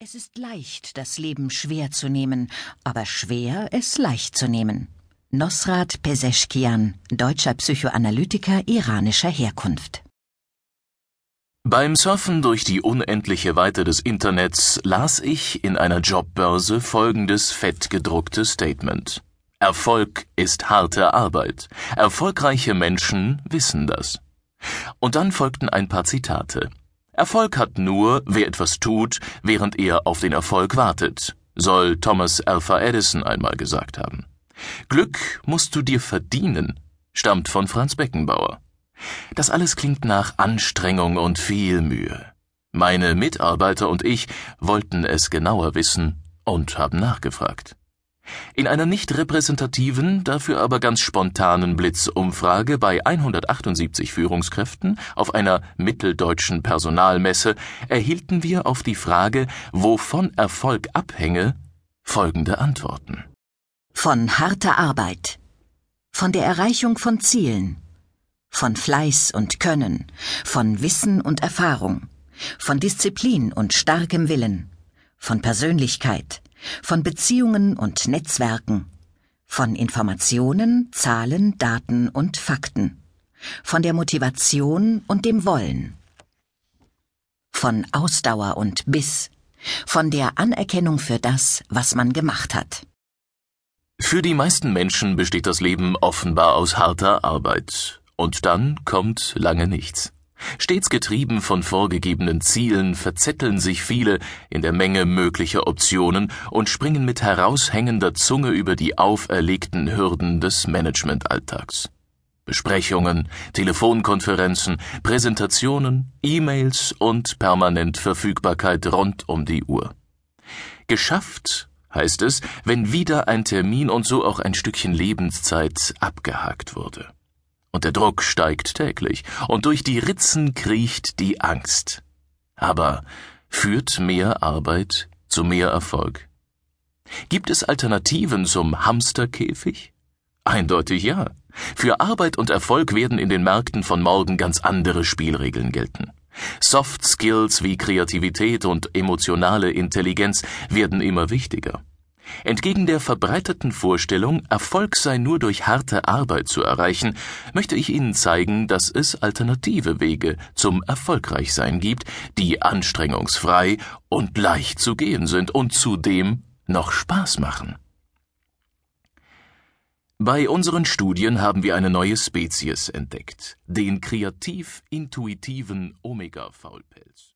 Es ist leicht, das Leben schwer zu nehmen, aber schwer, es leicht zu nehmen. Nosrat Peseschkian, deutscher Psychoanalytiker iranischer Herkunft. Beim Surfen durch die unendliche Weite des Internets las ich in einer Jobbörse folgendes fettgedruckte Statement. Erfolg ist harte Arbeit. Erfolgreiche Menschen wissen das. Und dann folgten ein paar Zitate. Erfolg hat nur, wer etwas tut, während er auf den Erfolg wartet, soll Thomas Alpha Edison einmal gesagt haben. Glück musst du dir verdienen, stammt von Franz Beckenbauer. Das alles klingt nach Anstrengung und viel Mühe. Meine Mitarbeiter und ich wollten es genauer wissen und haben nachgefragt. In einer nicht repräsentativen, dafür aber ganz spontanen Blitzumfrage bei 178 Führungskräften auf einer mitteldeutschen Personalmesse erhielten wir auf die Frage, wovon Erfolg abhänge, folgende Antworten. Von harter Arbeit, von der Erreichung von Zielen, von Fleiß und Können, von Wissen und Erfahrung, von Disziplin und starkem Willen, von Persönlichkeit, von Beziehungen und Netzwerken, von Informationen, Zahlen, Daten und Fakten, von der Motivation und dem Wollen, von Ausdauer und Biss, von der Anerkennung für das, was man gemacht hat. Für die meisten Menschen besteht das Leben offenbar aus harter Arbeit, und dann kommt lange nichts. Stets getrieben von vorgegebenen Zielen verzetteln sich viele in der Menge möglicher Optionen und springen mit heraushängender Zunge über die auferlegten Hürden des Managementalltags. Besprechungen, Telefonkonferenzen, Präsentationen, E-Mails und permanent Verfügbarkeit rund um die Uhr. Geschafft heißt es, wenn wieder ein Termin und so auch ein Stückchen Lebenszeit abgehakt wurde und der Druck steigt täglich, und durch die Ritzen kriecht die Angst. Aber führt mehr Arbeit zu mehr Erfolg? Gibt es Alternativen zum Hamsterkäfig? Eindeutig ja. Für Arbeit und Erfolg werden in den Märkten von morgen ganz andere Spielregeln gelten. Soft Skills wie Kreativität und emotionale Intelligenz werden immer wichtiger. Entgegen der verbreiteten Vorstellung, Erfolg sei nur durch harte Arbeit zu erreichen, möchte ich Ihnen zeigen, dass es alternative Wege zum Erfolgreichsein gibt, die anstrengungsfrei und leicht zu gehen sind und zudem noch Spaß machen. Bei unseren Studien haben wir eine neue Spezies entdeckt, den kreativ-intuitiven Omega-Faulpelz.